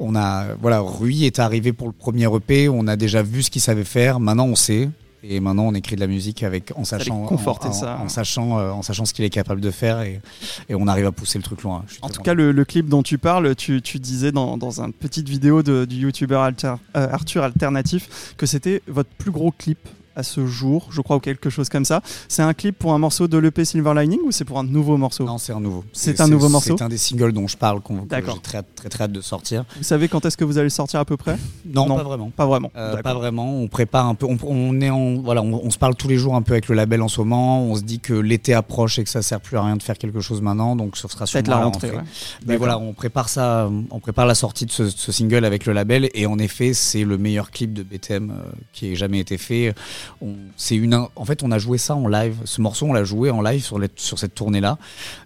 on a voilà, Rui est arrivé pour le premier EP. On a déjà vu ce qu'il savait faire. Maintenant, on sait. Et maintenant, on écrit de la musique avec en sachant, conforter en, en- ça. en sachant, euh, en sachant ce qu'il est capable de faire et, et on arrive à pousser le truc loin. En tout cas, le, le clip dont tu parles, tu, tu disais dans, dans une petite vidéo de- du youtubeur Alter- euh, Arthur Alternatif que c'était votre plus gros clip à ce jour, je crois, ou quelque chose comme ça. C'est un clip pour un morceau de l'EP Silver Lining ou c'est pour un nouveau morceau? Non, c'est un nouveau. C'est un nouveau morceau? C'est un des singles dont je parle, qu'on, que j'ai très, très très hâte de sortir. Vous savez quand est-ce que vous allez le sortir à peu près? Non, Non. pas vraiment. Pas vraiment. Euh, pas vraiment. On prépare un peu. On, on est en voilà. On, on se parle tous les jours un peu avec le label en ce moment. On se dit que l'été approche et que ça sert plus à rien de faire quelque chose maintenant. Donc ce sera sûrement la rentrée. ouais. Mais voilà, on prépare ça. On prépare la sortie de ce, ce single avec le label. Et en effet, c'est le meilleur clip de BTM euh, qui ait jamais été fait. On, c'est une. En fait, on a joué ça en live. Ce morceau, on l'a joué en live sur, les- sur cette tournée-là,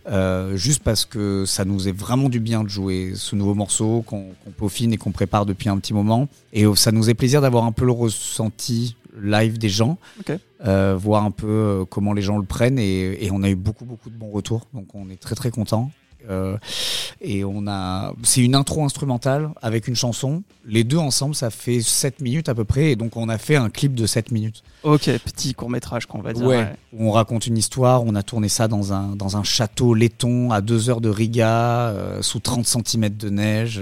euh, juste parce que ça nous est vraiment du bien de jouer ce nouveau morceau qu'on peaufine et qu'on prépare depuis un petit moment. Et euh, ça nous est plaisir d'avoir un peu le ressenti live des gens, euh, voir un peu comment les gens le prennent. Et, et on a eu beaucoup beaucoup de bons retours, donc on est très très content. Euh, et on a, c'est une intro instrumentale avec une chanson. Les deux ensemble, ça fait 7 minutes à peu près. Et donc, on a fait un clip de 7 minutes. Ok, petit court métrage qu'on va dire. Ouais. ouais. Où on raconte une histoire. On a tourné ça dans un, dans un château laiton à 2 heures de Riga, euh, sous 30 cm de neige.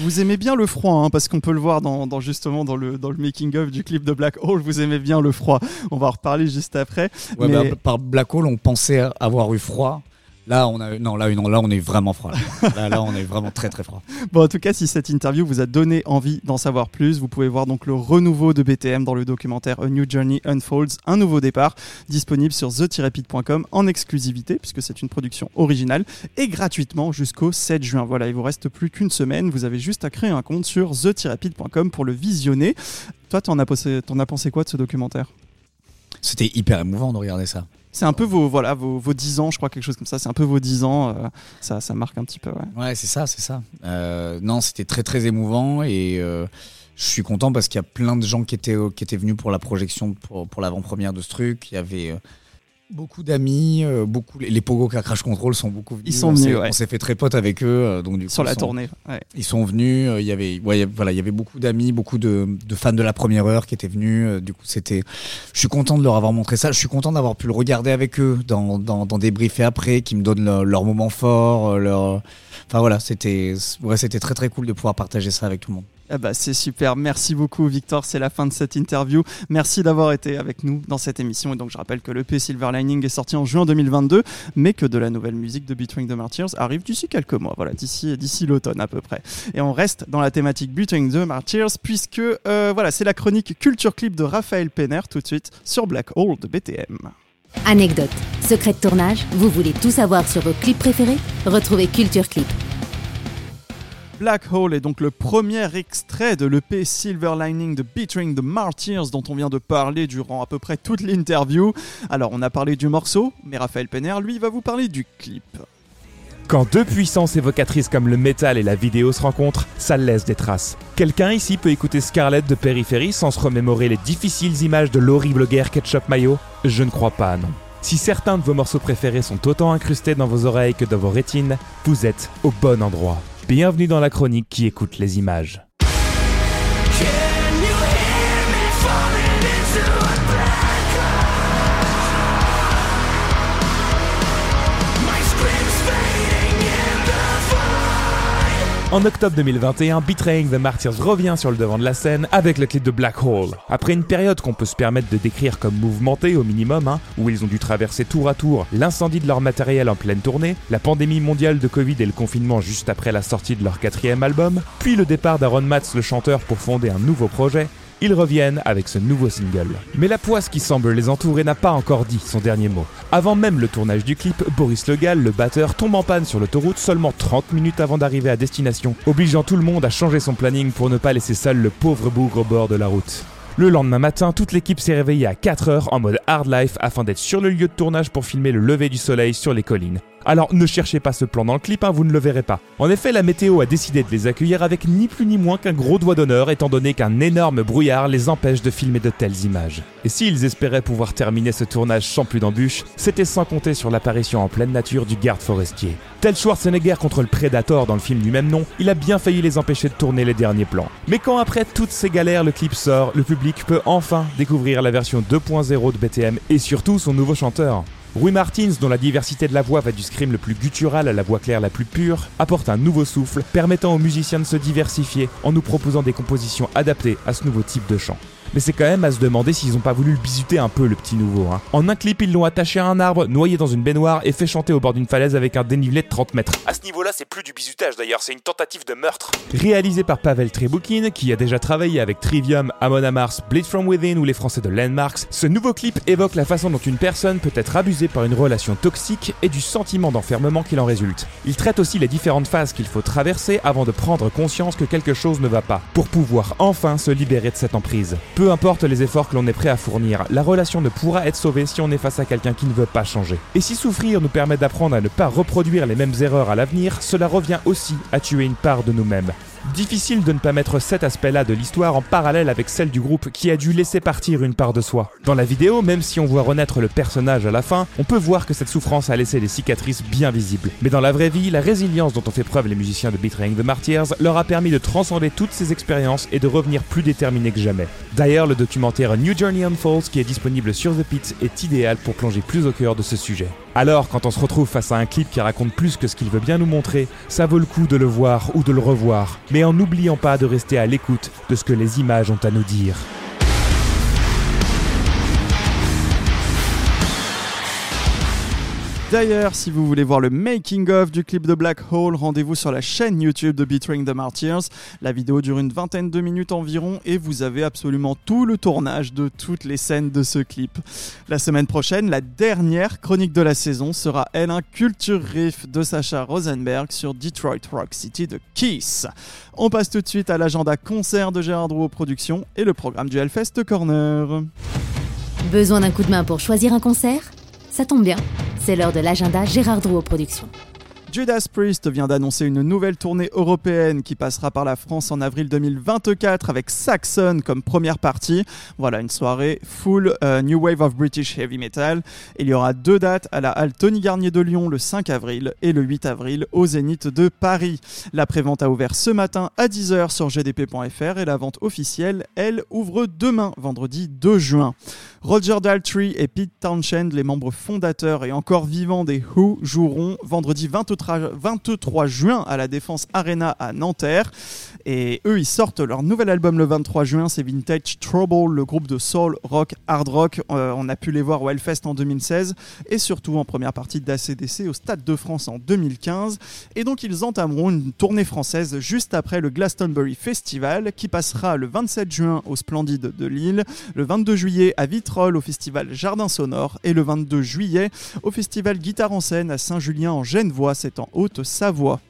Vous aimez bien le froid, hein, parce qu'on peut le voir dans, dans justement dans le, dans le making-of du clip de Black Hole. Vous aimez bien le froid. On va en reparler juste après. Ouais, Mais- bah, par Black Hole, on pensait avoir eu froid. Là, on a, non, là, non, là, on est vraiment froid. Là. Là, là, on est vraiment très, très froid. Bon, en tout cas, si cette interview vous a donné envie d'en savoir plus, vous pouvez voir donc le renouveau de BTM dans le documentaire A New Journey Unfolds, un nouveau départ, disponible sur the-pit.com en exclusivité, puisque c'est une production originale, et gratuitement jusqu'au 7 juin. Voilà, il vous reste plus qu'une semaine, vous avez juste à créer un compte sur the-pit.com pour le visionner. Toi, t'en as, pensé- t'en as pensé quoi de ce documentaire? C'était hyper émouvant de regarder ça. C'est un peu vos, voilà, vos, vos 10 ans, je crois, quelque chose comme ça. C'est un peu vos 10 ans. euh, ça, ça marque un petit peu. Ouais. C'est ça, c'est ça. Euh, non, c'était très très émouvant et euh, je suis content parce qu'il y a plein de gens qui étaient qui étaient venus pour la projection, pour, pour l'avant-première de ce truc. Il y avait beaucoup d'amis, euh, beaucoup les Pogo Crash Control sont beaucoup venus. Ils sont On s'est- venus, ouais. On s'est fait très potes avec eux, euh, donc du coup, Sur la sont- tournée. Ouais. Ils sont venus. euh, Il y avait, ouais, voilà, il y avait beaucoup d'amis, beaucoup de, de fans de la première heure qui étaient venus. euh, du coup, c'était. Je suis content de leur avoir montré ça. Je suis content d'avoir pu le regarder avec eux dans dans, dans des briefs et après, qui me donnent leur, leur moment fort, euh, leur. Enfin voilà, c'était ouais, c'était très très cool de pouvoir partager ça avec tout le monde. Ah bah, c'est super. Merci beaucoup, Victor. C'est la fin de cette interview. Merci d'avoir été avec nous dans cette émission. Et donc, je rappelle que l'EP Silver Lining est sorti en juin 2022, mais que de la nouvelle musique de Between the Martyrs arrive d'ici quelques mois. Voilà, d'ici, d'ici l'automne à peu près. Et on reste dans la thématique Between the Martyrs, puisque euh, voilà, c'est la chronique culture clip de Raphaël Penner tout de suite sur Black Hole de BTM. Anecdote, secret de tournage, vous voulez tout savoir sur vos clips préférés? Retrouvez Culture Clip. Black Hole est donc le premier extrait de l'EP Silver Lining de Between the Martyrs dont on vient de parler durant à peu près toute l'interview. Alors on a parlé du morceau, mais Raphaël Penner lui va vous parler du clip. Quand deux puissances évocatrices comme le métal et la vidéo se rencontrent, ça laisse des traces. Quelqu'un ici peut écouter Scarlett de Périphérie sans se remémorer les difficiles images de l'horrible guerre ketchup mayo? Je ne crois pas, non. Si certains de vos morceaux préférés sont autant incrustés dans vos oreilles que dans vos rétines, vous êtes au bon endroit. Bienvenue dans la chronique qui écoute les images. En octobre 2021, Betraying the Martyrs revient sur le devant de la scène avec le clip de Black Hole. Après une période qu'on peut se permettre de décrire comme mouvementée au minimum, hein, où ils ont dû traverser tour à tour l'incendie de leur matériel en pleine tournée, la pandémie mondiale de Covid et le confinement juste après la sortie de leur quatrième album, puis le départ d'Aaron Matz le chanteur pour fonder un nouveau projet, ils reviennent avec ce nouveau single. Mais la poisse qui semble les entourer n'a pas encore dit son dernier mot. Avant même le tournage du clip, Boris Le Gall, le batteur, tombe en panne sur l'autoroute seulement 30 minutes avant d'arriver à destination, obligeant tout le monde à changer son planning pour ne pas laisser seul le pauvre bougre au bord de la route. Le lendemain matin, toute l'équipe s'est réveillée à 4h en mode hard life afin d'être sur le lieu de tournage pour filmer le lever du soleil sur les collines. Alors ne cherchez pas ce plan dans le clip, hein, vous ne le verrez pas. En effet, la météo a décidé de les accueillir avec ni plus ni moins qu'un gros doigt d'honneur, étant donné qu'un énorme brouillard les empêche de filmer de telles images. Et s'ils espéraient pouvoir terminer ce tournage sans plus d'embûches, c'était sans compter sur l'apparition en pleine nature du garde forestier. Tel Schwarzenegger contre le Predator dans le film du même nom, il a bien failli les empêcher de tourner les derniers plans. Mais quand après toutes ces galères le clip sort, le public peut enfin découvrir la version 2.0 de BTM et surtout son nouveau chanteur. Rui Martins, dont la diversité de la voix va du scream le plus guttural à la voix claire la plus pure, apporte un nouveau souffle permettant aux musiciens de se diversifier en nous proposant des compositions adaptées à ce nouveau type de chant. Mais c'est quand même à se demander s'ils ont pas voulu le bisuter un peu le petit nouveau. hein. En un clip, ils l'ont attaché à un arbre, noyé dans une baignoire et fait chanter au bord d'une falaise avec un dénivelé de 30 mètres. À ce niveau-là, c'est plus du bisutage d'ailleurs, c'est une tentative de meurtre. Réalisé par Pavel Trebukin, qui a déjà travaillé avec Trivium, Amon Amarth, Bleed From Within ou les Français de Landmarks, ce nouveau clip évoque la façon dont une personne peut être abusée par une relation toxique et du sentiment d'enfermement qu'il en résulte. Il traite aussi les différentes phases qu'il faut traverser avant de prendre conscience que quelque chose ne va pas, pour pouvoir enfin se libérer de cette emprise. Peu importe les efforts que l'on est prêt à fournir, la relation ne pourra être sauvée si on est face à quelqu'un qui ne veut pas changer. Et si souffrir nous permet d'apprendre à ne pas reproduire les mêmes erreurs à l'avenir, cela revient aussi à tuer une part de nous-mêmes. Difficile de ne pas mettre cet aspect-là de l'histoire en parallèle avec celle du groupe qui a dû laisser partir une part de soi. Dans la vidéo, même si on voit renaître le personnage à la fin, on peut voir que cette souffrance a laissé des cicatrices bien visibles. Mais dans la vraie vie, la résilience dont ont fait preuve les musiciens de Betraying the Martyrs leur a permis de transcender toutes ces expériences et de revenir plus déterminés que jamais. D'ailleurs, le documentaire New Journey Unfolds qui est disponible sur The Pit est idéal pour plonger plus au cœur de ce sujet. Alors, quand on se retrouve face à un clip qui raconte plus que ce qu'il veut bien nous montrer, ça vaut le coup de le voir ou de le revoir, mais en n'oubliant pas de rester à l'écoute de ce que les images ont à nous dire. D'ailleurs, si vous voulez voir le making of du clip de Black Hole, rendez-vous sur la chaîne YouTube de Betraying the Martyrs. La vidéo dure une vingtaine de minutes environ et vous avez absolument tout le tournage de toutes les scènes de ce clip. La semaine prochaine, la dernière chronique de la saison sera elle un culture riff de Sacha Rosenberg sur Detroit Rock City de Kiss. On passe tout de suite à l'agenda concert de Gérard Drouot Productions et le programme du Hellfest Corner. Besoin d'un coup de main pour choisir un concert? Ça tombe bien, c'est l'heure de l'agenda Gérard Drouot Productions. Judas Priest vient d'annoncer une nouvelle tournée européenne qui passera par la France en avril 2024 avec Saxon comme première partie. Voilà, une soirée full euh, New Wave of British Heavy Metal. Il y aura deux dates à la halle Tony Garnier de Lyon le 5 avril et le 8 avril au Zénith de Paris. La prévente a ouvert ce matin à 10h sur gdp.fr et la vente officielle, elle, ouvre demain, vendredi 2 juin. Roger Daltrey et Pete Townshend, les membres fondateurs et encore vivants des Who, joueront vendredi 23 23 juin à la Défense Arena à Nanterre. Et eux, ils sortent leur nouvel album le 23 juin, c'est Vintage Trouble, le groupe de soul, rock, hard rock. Euh, on a pu les voir au Hellfest en 2016 et surtout en première partie d'ACDC au Stade de France en 2015. Et donc, ils entameront une tournée française juste après le Glastonbury Festival qui passera le 27 juin au Splendide de Lille, le 22 juillet à Vitrolles au Festival Jardin Sonore et le 22 juillet au Festival Guitare en scène à Saint-Julien en Genevois, c'est en Haute-Savoie.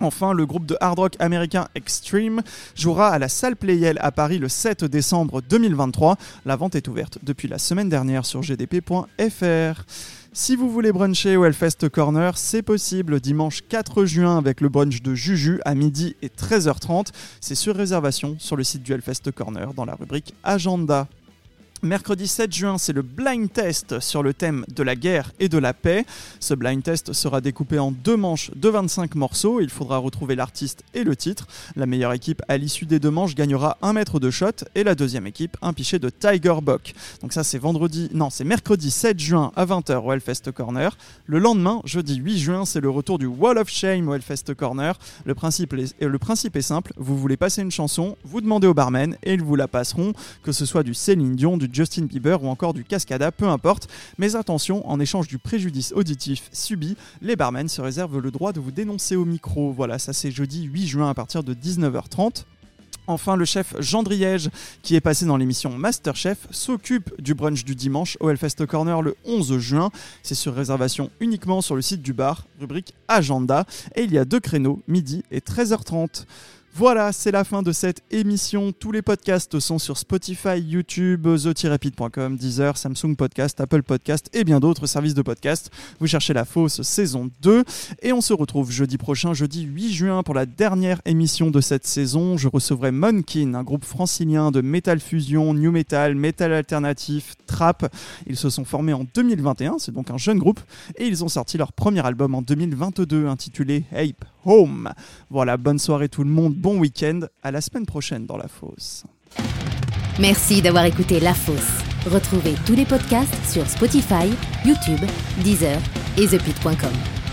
Enfin, le groupe de hard rock américain Extreme jouera à la salle Playel à Paris le 7 décembre 2023. La vente est ouverte depuis la semaine dernière sur gdp.fr. Si vous voulez bruncher au Hellfest Corner, c'est possible dimanche 4 juin avec le brunch de Juju à midi et 13h30. C'est sur réservation sur le site du Hellfest Corner dans la rubrique Agenda. Mercredi 7 juin, c'est le blind test sur le thème de la guerre et de la paix. Ce blind test sera découpé en deux manches de 25 morceaux. Il faudra retrouver l'artiste et le titre. La meilleure équipe à l'issue des deux manches gagnera un mètre de shot et la deuxième équipe un pichet de Tiger Buck. Donc ça c'est vendredi, non c'est mercredi 7 juin à 20h au Hellfest Corner. Le lendemain, jeudi 8 juin, c'est le retour du Wall of Shame au Hellfest Corner. Le principe, est, le principe est simple, vous voulez passer une chanson, vous demandez au barman et ils vous la passeront, que ce soit du Céline Dion, du Justin Bieber ou encore du Cascada, peu importe. Mais attention, en échange du préjudice auditif subi, les barmen se réservent le droit de vous dénoncer au micro. Voilà, ça c'est jeudi 8 juin à partir de 19h30. Enfin, le chef Jean Driège, qui est passé dans l'émission Masterchef, s'occupe du brunch du dimanche au Hellfest Corner le 11 juin. C'est sur réservation uniquement sur le site du bar, rubrique Agenda. Et il y a deux créneaux, midi et 13h30. Voilà, c'est la fin de cette émission. Tous les podcasts sont sur Spotify, YouTube, the-rapid.com, Deezer, Samsung Podcast, Apple Podcast et bien d'autres services de podcast. Vous cherchez la fausse saison 2 et on se retrouve jeudi prochain, jeudi 8 juin pour la dernière émission de cette saison. Je recevrai Monkin, un groupe francilien de metal fusion, new metal, metal alternatif, trap. Ils se sont formés en 2021, c'est donc un jeune groupe et ils ont sorti leur premier album en 2022 intitulé Ape Home. Voilà, bonne soirée tout le monde bon week-end. À la semaine prochaine dans La Fosse. Merci d'avoir écouté La Fosse. Retrouvez tous les podcasts sur Spotify, YouTube, Deezer et ThePit.com.